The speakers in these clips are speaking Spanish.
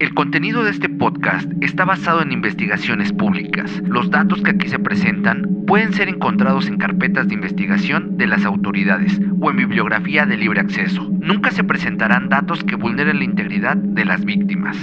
El contenido de este podcast está basado en investigaciones públicas. Los datos que aquí se presentan pueden ser encontrados en carpetas de investigación de las autoridades o en bibliografía de libre acceso. Nunca se presentarán datos que vulneren la integridad de las víctimas.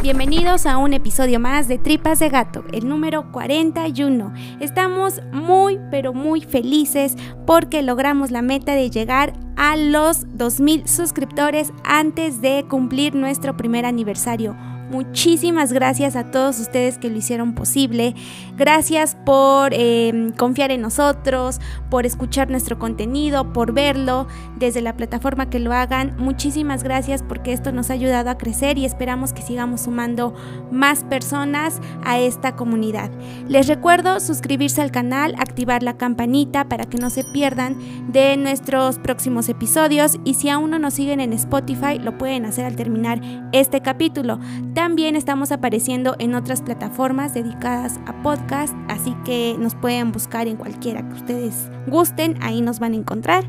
Bienvenidos a un episodio más de Tripas de Gato, el número 41. Estamos muy pero muy felices porque logramos la meta de llegar a los 2.000 suscriptores antes de cumplir nuestro primer aniversario. Muchísimas gracias a todos ustedes que lo hicieron posible. Gracias por eh, confiar en nosotros, por escuchar nuestro contenido, por verlo desde la plataforma que lo hagan. Muchísimas gracias porque esto nos ha ayudado a crecer y esperamos que sigamos sumando más personas a esta comunidad. Les recuerdo suscribirse al canal, activar la campanita para que no se pierdan de nuestros próximos episodios y si aún no nos siguen en Spotify lo pueden hacer al terminar este capítulo. También estamos apareciendo en otras plataformas dedicadas a podcast, así que nos pueden buscar en cualquiera que ustedes gusten, ahí nos van a encontrar.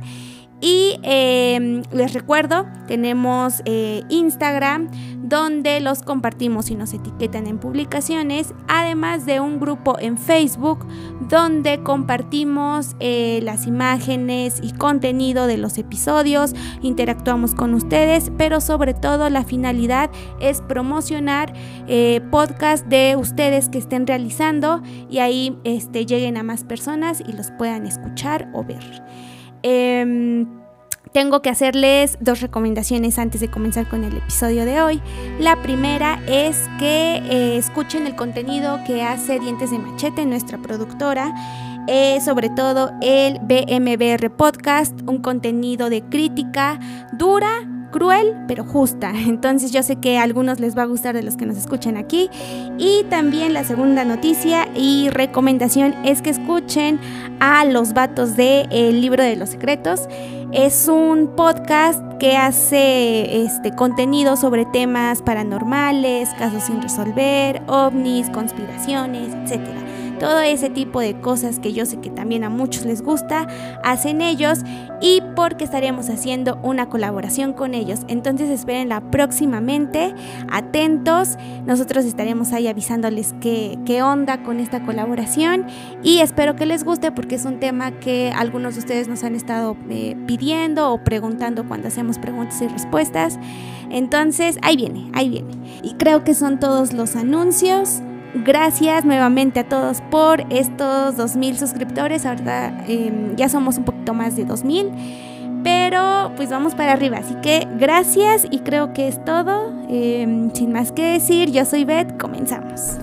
Y em, les recuerdo, tenemos eh, Instagram donde los compartimos y nos etiquetan en publicaciones, además de un grupo en Facebook donde compartimos eh, las imágenes y contenido de los episodios, interactuamos con ustedes, pero sobre todo la finalidad es promocionar eh, podcast de ustedes que estén realizando y ahí este, lleguen a más personas y los puedan escuchar o ver. Em, tengo que hacerles dos recomendaciones antes de comenzar con el episodio de hoy. La primera es que eh, escuchen el contenido que hace Dientes de Machete, nuestra productora. Eh, sobre todo el BMBR Podcast, un contenido de crítica dura, cruel, pero justa. Entonces yo sé que a algunos les va a gustar de los que nos escuchan aquí. Y también la segunda noticia y recomendación es que escuchen a los vatos de El libro de los secretos. Es un podcast que hace este contenido sobre temas paranormales, casos sin resolver, ovnis, conspiraciones, etcétera todo ese tipo de cosas que yo sé que también a muchos les gusta, hacen ellos y porque estaremos haciendo una colaboración con ellos. Entonces espérenla próximamente, atentos, nosotros estaremos ahí avisándoles qué, qué onda con esta colaboración y espero que les guste porque es un tema que algunos de ustedes nos han estado eh, pidiendo o preguntando cuando hacemos preguntas y respuestas. Entonces, ahí viene, ahí viene. Y creo que son todos los anuncios. Gracias nuevamente a todos por estos 2.000 suscriptores. Ahora em, ya somos un poquito más de 2.000. Pero pues vamos para arriba. Así que gracias y creo que es todo. Em, sin más que decir, yo soy Beth. Comenzamos.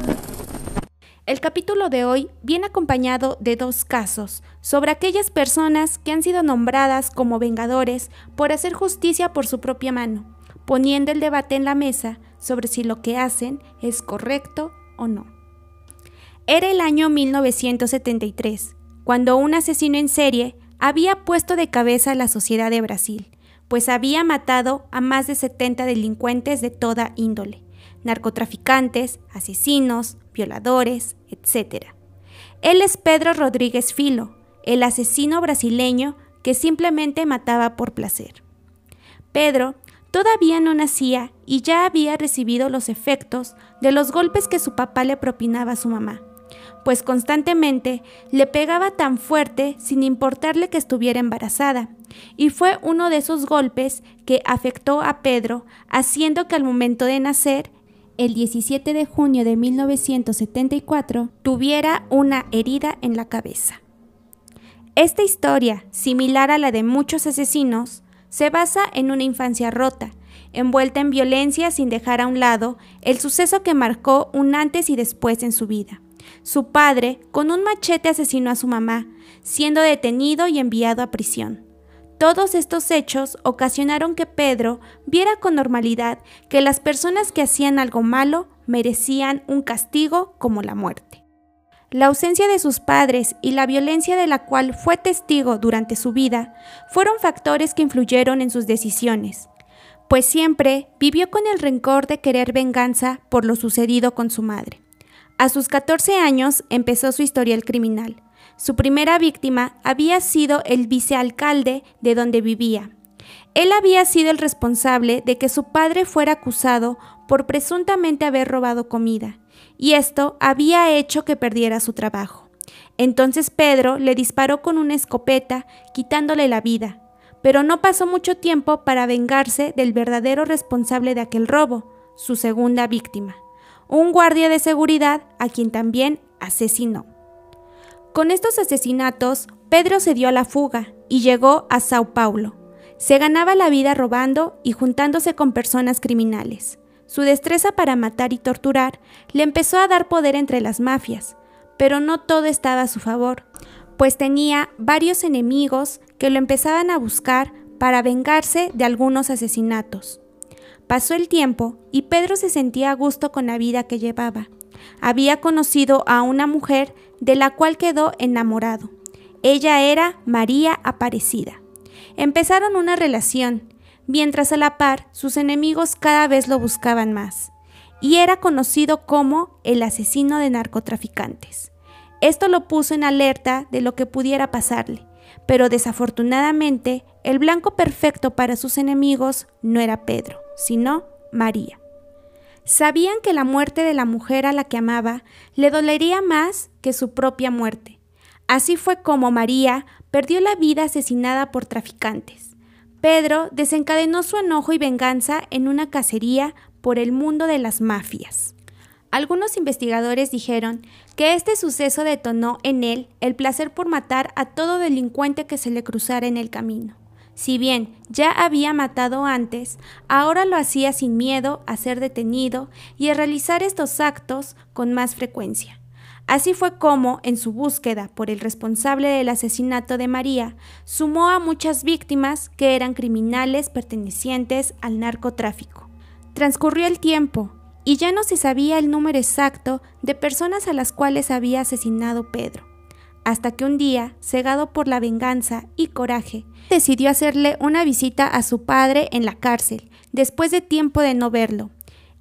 El capítulo de hoy viene acompañado de dos casos sobre aquellas personas que han sido nombradas como vengadores por hacer justicia por su propia mano, poniendo el debate en la mesa sobre si lo que hacen es correcto o no. Era el año 1973, cuando un asesino en serie había puesto de cabeza a la sociedad de Brasil, pues había matado a más de 70 delincuentes de toda índole, narcotraficantes, asesinos, violadores, etc. Él es Pedro Rodríguez Filo, el asesino brasileño que simplemente mataba por placer. Pedro Todavía no nacía y ya había recibido los efectos de los golpes que su papá le propinaba a su mamá, pues constantemente le pegaba tan fuerte sin importarle que estuviera embarazada, y fue uno de esos golpes que afectó a Pedro, haciendo que al momento de nacer, el 17 de junio de 1974, tuviera una herida en la cabeza. Esta historia, similar a la de muchos asesinos, se basa en una infancia rota, envuelta en violencia sin dejar a un lado el suceso que marcó un antes y después en su vida. Su padre, con un machete, asesinó a su mamá, siendo detenido y enviado a prisión. Todos estos hechos ocasionaron que Pedro viera con normalidad que las personas que hacían algo malo merecían un castigo como la muerte. La ausencia de sus padres y la violencia de la cual fue testigo durante su vida fueron factores que influyeron en sus decisiones, pues siempre vivió con el rencor de querer venganza por lo sucedido con su madre. A sus 14 años empezó su historial criminal. Su primera víctima había sido el vicealcalde de donde vivía, Él había sido el responsable de que su padre fuera acusado por presuntamente haber robado comida, y esto había hecho que perdiera su trabajo. Entonces Pedro le disparó con una escopeta, quitándole la vida, pero no pasó mucho tiempo para vengarse del verdadero responsable de aquel robo, su segunda víctima, un guardia de seguridad a quien también asesinó. Con estos asesinatos, Pedro se dio a la fuga y llegó a Sao Paulo. Se ganaba la vida robando y juntándose con personas criminales. Su destreza para matar y torturar le empezó a dar poder entre las mafias, pero no todo estaba a su favor, pues tenía varios enemigos que lo empezaban a buscar para vengarse de algunos asesinatos. Pasó el tiempo y Pedro se sentía a gusto con la vida que llevaba. Había conocido a una mujer de la cual quedó enamorado. Ella era María Aparecida. Empezaron una relación, mientras a la par sus enemigos cada vez lo buscaban más, y era conocido como el asesino de narcotraficantes. Esto lo puso en alerta de lo que pudiera pasarle, pero desafortunadamente el blanco perfecto para sus enemigos no era Pedro, sino María. Sabían que la muerte de la mujer a la que amaba le dolería más que su propia muerte. Así fue como María perdió la vida asesinada por traficantes. Pedro desencadenó su enojo y venganza en una cacería por el mundo de las mafias. Algunos investigadores dijeron que este suceso detonó en él el placer por matar a todo delincuente que se le cruzara en el camino. Si bien ya había matado antes, ahora lo hacía sin miedo a ser detenido y a realizar estos actos con más frecuencia. Así fue como, en su búsqueda por el responsable del asesinato de María, sumó a muchas víctimas que eran criminales pertenecientes al narcotráfico. Transcurrió el tiempo y ya no se sabía el número exacto de personas a las cuales había asesinado Pedro, hasta que un día, cegado por la venganza y coraje, decidió hacerle una visita a su padre en la cárcel, después de tiempo de no verlo.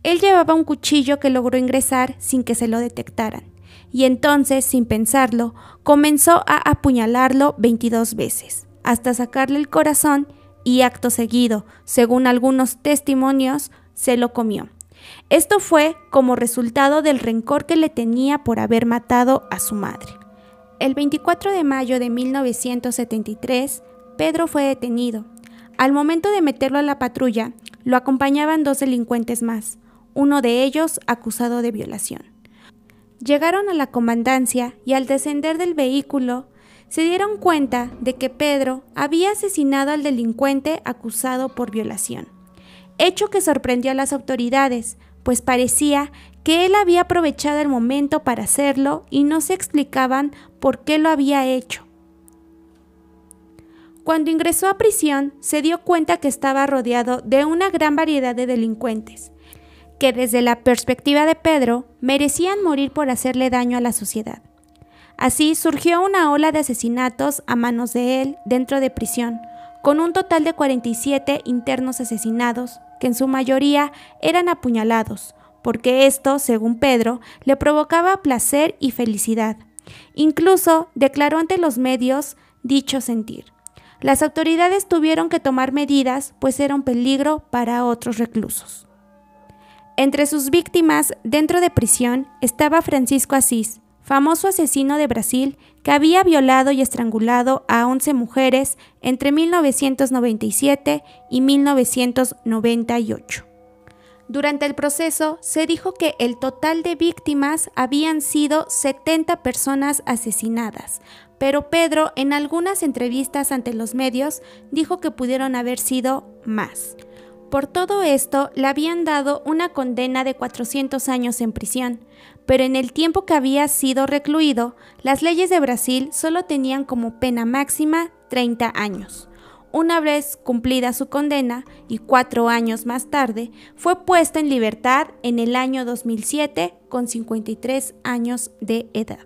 Él llevaba un cuchillo que logró ingresar sin que se lo detectaran y entonces, sin pensarlo, comenzó a apuñalarlo 22 veces, hasta sacarle el corazón y acto seguido, según algunos testimonios, se lo comió. Esto fue como resultado del rencor que le tenía por haber matado a su madre. El 24 de mayo de 1973, Pedro fue detenido. Al momento de meterlo a la patrulla, lo acompañaban dos delincuentes más, uno de ellos acusado de violación. Llegaron a la comandancia y al descender del vehículo se dieron cuenta de que Pedro había asesinado al delincuente acusado por violación, hecho que sorprendió a las autoridades, pues parecía que él había aprovechado el momento para hacerlo y no se explicaban por qué lo había hecho. Cuando ingresó a prisión, se dio cuenta que estaba rodeado de una gran variedad de delincuentes, que desde la perspectiva de Pedro merecían morir por hacerle daño a la sociedad. Así surgió una ola de asesinatos a manos de él dentro de prisión, con un total de 47 internos asesinados, que en su mayoría eran apuñalados, porque esto, según Pedro, le provocaba placer y felicidad. Incluso declaró ante los medios dicho sentir. Las autoridades tuvieron que tomar medidas, pues era un peligro para otros reclusos. Entre sus víctimas dentro de prisión estaba Francisco Asís, famoso asesino de Brasil que había violado y estrangulado a 11 mujeres entre 1997 y 1998. Durante el proceso se dijo que el total de víctimas habían sido 70 personas asesinadas, pero Pedro en algunas entrevistas ante los medios dijo que pudieron haber sido más. Por todo esto le habían dado una condena de 400 años en prisión, pero en el tiempo que había sido recluido, las leyes de Brasil solo tenían como pena máxima 30 años. Una vez cumplida su condena y cuatro años más tarde, fue puesto en libertad en el año 2007 con 53 años de edad.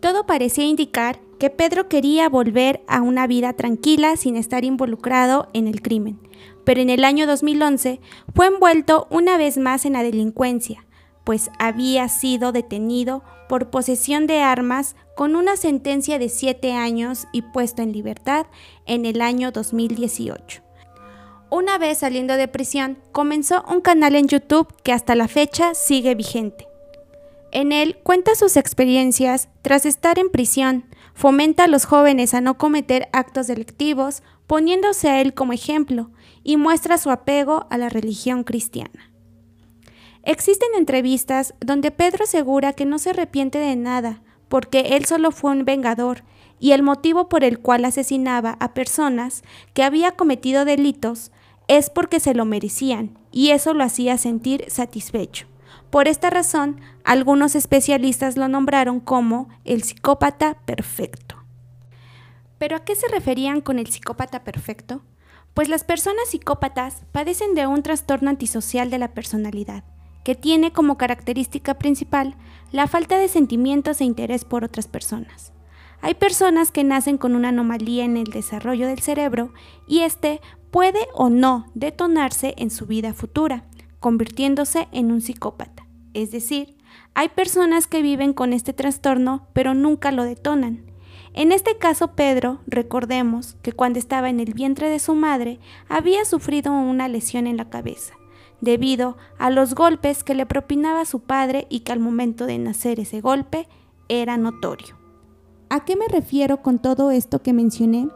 Todo parecía indicar que Pedro quería volver a una vida tranquila sin estar involucrado en el crimen, pero en el año 2011 fue envuelto una vez más en la delincuencia, pues había sido detenido por posesión de armas con una sentencia de siete años y puesto en libertad en el año 2018. Una vez saliendo de prisión, comenzó un canal en YouTube que hasta la fecha sigue vigente. En él cuenta sus experiencias tras estar en prisión, fomenta a los jóvenes a no cometer actos delictivos, poniéndose a él como ejemplo, y muestra su apego a la religión cristiana. Existen entrevistas donde Pedro asegura que no se arrepiente de nada, porque él solo fue un vengador, y el motivo por el cual asesinaba a personas que había cometido delitos es porque se lo merecían, y eso lo hacía sentir satisfecho. Por esta razón, algunos especialistas lo nombraron como el psicópata perfecto. ¿Pero a qué se referían con el psicópata perfecto? Pues las personas psicópatas padecen de un trastorno antisocial de la personalidad, que tiene como característica principal la falta de sentimientos e interés por otras personas. Hay personas que nacen con una anomalía en el desarrollo del cerebro y este puede o no detonarse en su vida futura, convirtiéndose en un psicópata. Es decir, hay personas que viven con este trastorno pero nunca lo detonan. En este caso, Pedro, recordemos que cuando estaba en el vientre de su madre había sufrido una lesión en la cabeza, debido a los golpes que le propinaba su padre y que al momento de nacer ese golpe era notorio. ¿A qué me refiero con todo esto que mencioné?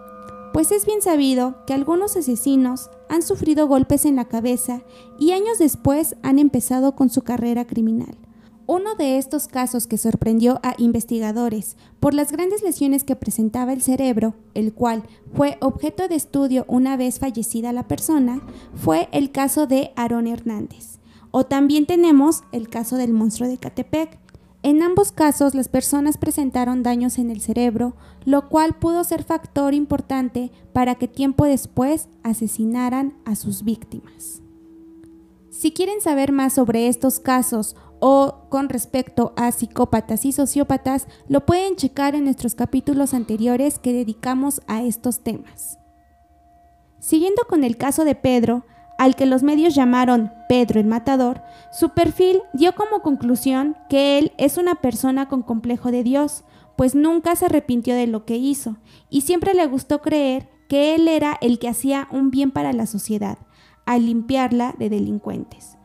Pues es bien sabido que algunos asesinos han sufrido golpes en la cabeza y años después han empezado con su carrera criminal. Uno de estos casos que sorprendió a investigadores por las grandes lesiones que presentaba el cerebro, el cual fue objeto de estudio una vez fallecida la persona, fue el caso de Aaron Hernández. O también tenemos el caso del monstruo de Catepec, en ambos casos las personas presentaron daños en el cerebro, lo cual pudo ser factor importante para que tiempo después asesinaran a sus víctimas. Si quieren saber más sobre estos casos o con respecto a psicópatas y sociópatas, lo pueden checar en nuestros capítulos anteriores que dedicamos a estos temas. Siguiendo con el caso de Pedro, al que los medios llamaron Pedro el Matador, su perfil dio como conclusión que él es una persona con complejo de Dios, pues nunca se arrepintió de lo que hizo y siempre le gustó creer que él era el que hacía un bien para la sociedad, al limpiarla de delincuentes.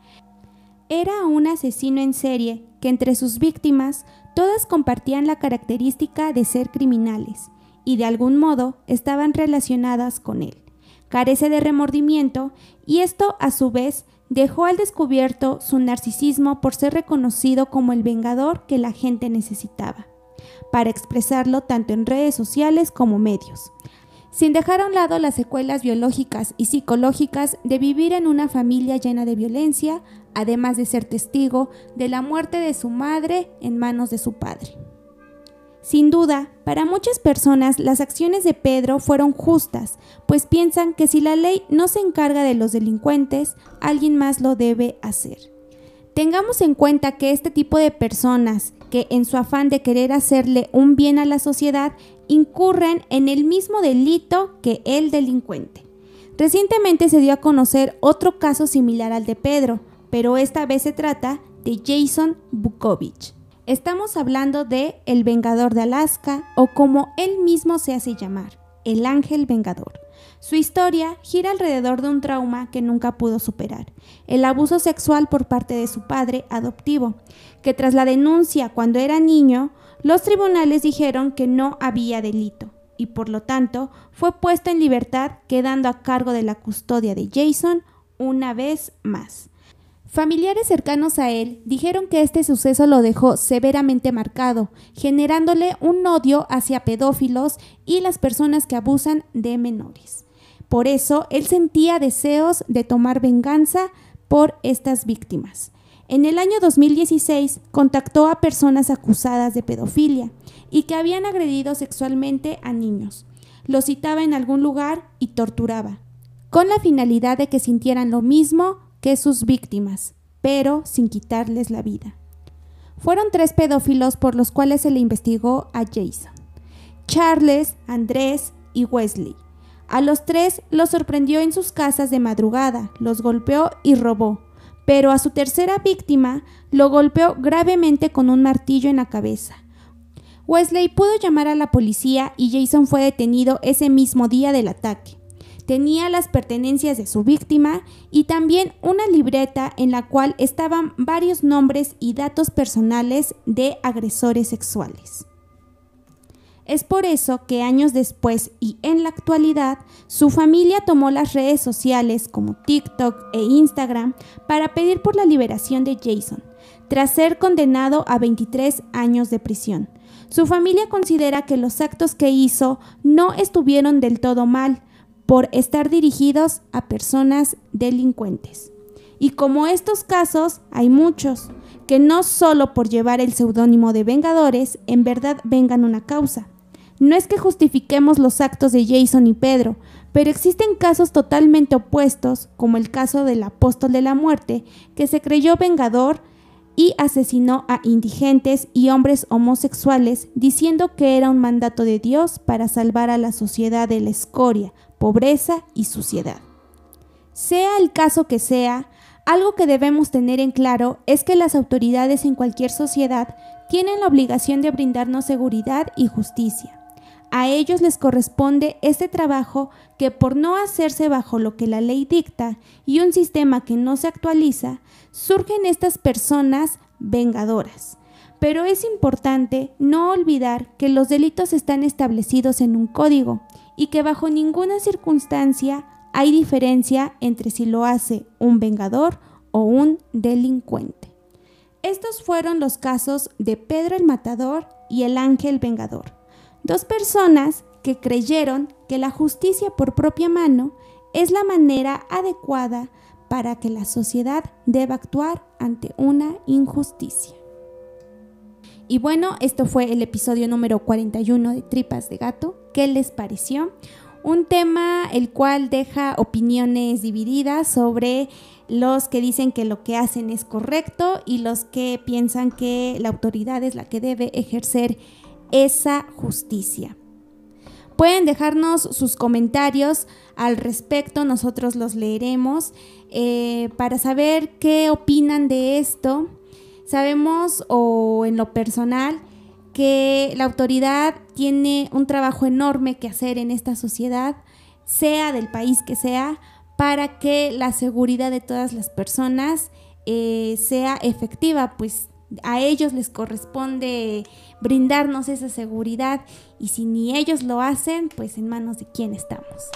Era un asesino en serie que entre sus víctimas todas compartían la característica de ser criminales y de algún modo estaban relacionadas con él. Carece de remordimiento y esto a su vez dejó al descubierto su narcisismo por ser reconocido como el vengador que la gente necesitaba, para expresarlo tanto en redes sociales como medios, sin dejar a un lado las secuelas biológicas y psicológicas de vivir en una familia llena de violencia, además de ser testigo de la muerte de su madre en manos de su padre. Sin duda, para muchas personas las acciones de Pedro fueron justas, pues piensan que si la ley no se encarga de los delincuentes, alguien más lo debe hacer. Tengamos en cuenta que este tipo de personas, que en su afán de querer hacerle un bien a la sociedad, incurren en el mismo delito que el delincuente. Recientemente se dio a conocer otro caso similar al de Pedro, pero esta vez se trata de Jason Bukovich Estamos hablando de El Vengador de Alaska o como él mismo se hace llamar, el Ángel Vengador. Su historia gira alrededor de un trauma que nunca pudo superar, el abuso sexual por parte de su padre adoptivo, que tras la denuncia cuando era niño, los tribunales dijeron que no había delito y por lo tanto fue puesto en libertad quedando a cargo de la custodia de Jason una vez más. Familiares cercanos a él dijeron que este suceso lo dejó severamente marcado, generándole un odio hacia pedófilos y las personas que abusan de menores. Por eso, él sentía deseos de tomar venganza por estas víctimas. En el año 2016 contactó a personas acusadas de pedofilia y que habían agredido sexualmente a niños. Los citaba en algún lugar y torturaba, con la finalidad de que sintieran lo mismo que sus víctimas, pero sin quitarles la vida. Fueron tres pedófilos por los cuales se le investigó a Jason. Charles, Andrés y Wesley. A los tres los sorprendió en sus casas de madrugada, los golpeó y robó, pero a su tercera víctima lo golpeó gravemente con un martillo en la cabeza. Wesley pudo llamar a la policía y Jason fue detenido ese mismo día del ataque. tenía las pertenencias de su víctima y también una libreta en la cual estaban varios nombres y datos personales de agresores sexuales. Es por eso que años después y en la actualidad, su familia tomó las redes sociales como TikTok e Instagram para pedir por la liberación de Jason, tras ser condenado a 23 años de prisión. Su familia considera que los actos que hizo no estuvieron del todo mal por estar dirigidos a personas delincuentes. Y como estos casos, hay muchos que no solo por llevar el seudónimo de Vengadores, en verdad vengan una causa, no es que justifiquemos los actos de Jason y Pedro, pero existen casos totalmente opuestos, como el caso del apóstol de la muerte, que se creyó vengador y asesinó a indigentes y hombres homosexuales diciendo que era un mandato de Dios para salvar a la sociedad de la escoria, pobreza y suciedad. Sea el caso que sea, algo que debemos tener en claro es que las autoridades en cualquier sociedad tienen la obligación de brindarnos seguridad y justicia. A ellos les corresponde este trabajo que por no hacerse bajo lo que la ley dicta y un sistema que no se actualiza, surgen estas personas vengadoras. Pero es importante no olvidar que los delitos están establecidos en un código y que bajo ninguna circunstancia hay diferencia entre si lo hace un vengador o un delincuente. Estos fueron los casos de Pedro el Matador y el Ángel Vengador. Dos personas que creyeron que la justicia por propia mano es la manera adecuada para que la sociedad deba actuar ante una injusticia. Y bueno, esto fue el episodio número 41 de Tripas de Gato. ¿Qué les pareció? Un tema el cual deja opiniones divididas sobre los que dicen que lo que hacen es correcto y los que piensan que la autoridad es la que debe ejercer esa justicia. Pueden dejarnos sus comentarios al respecto, nosotros los leeremos eh, para saber qué opinan de esto. Sabemos o en lo personal que la autoridad tiene un trabajo enorme que hacer en esta sociedad, sea del país que sea, para que la seguridad de todas las personas eh, sea efectiva, pues a ellos les corresponde brindarnos esa seguridad y si ni ellos lo hacen, pues en manos de quién estamos.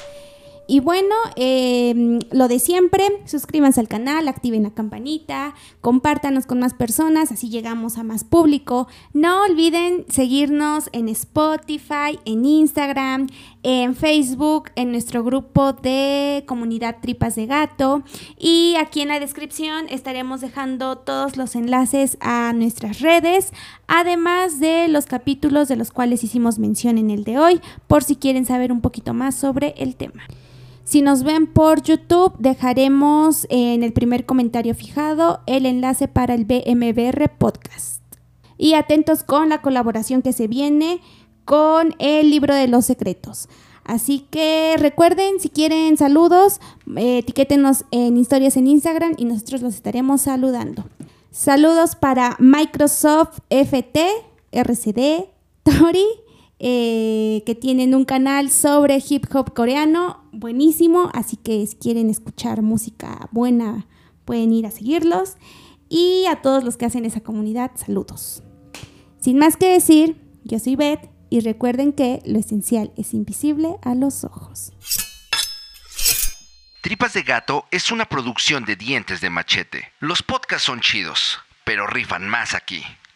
Y bueno, em, lo de siempre, suscríbanse al canal, activen la campanita, compártanos con más personas, así llegamos a más público. No olviden seguirnos en Spotify, en Instagram, en Facebook, en nuestro grupo de comunidad Tripas de Gato. Y aquí en la descripción estaremos dejando todos los enlaces a nuestras redes, además de los capítulos de los cuales hicimos mención en el de hoy, por si quieren saber un poquito más sobre el tema. Si nos ven por YouTube, dejaremos en el primer comentario fijado el enlace para el BMBR Podcast. Y atentos con la colaboración que se viene con el libro de los secretos. Así que recuerden, si quieren saludos, eh, etiquétenos en historias en Instagram y nosotros los estaremos saludando. Saludos para Microsoft FT, RCD, Tori eh, que tienen un canal sobre hip hop coreano buenísimo, así que si quieren escuchar música buena pueden ir a seguirlos. Y a todos los que hacen esa comunidad, saludos. Sin más que decir, yo soy Beth y recuerden que lo esencial es invisible a los ojos. Tripas de Gato es una producción de dientes de machete. Los podcasts son chidos, pero rifan más aquí.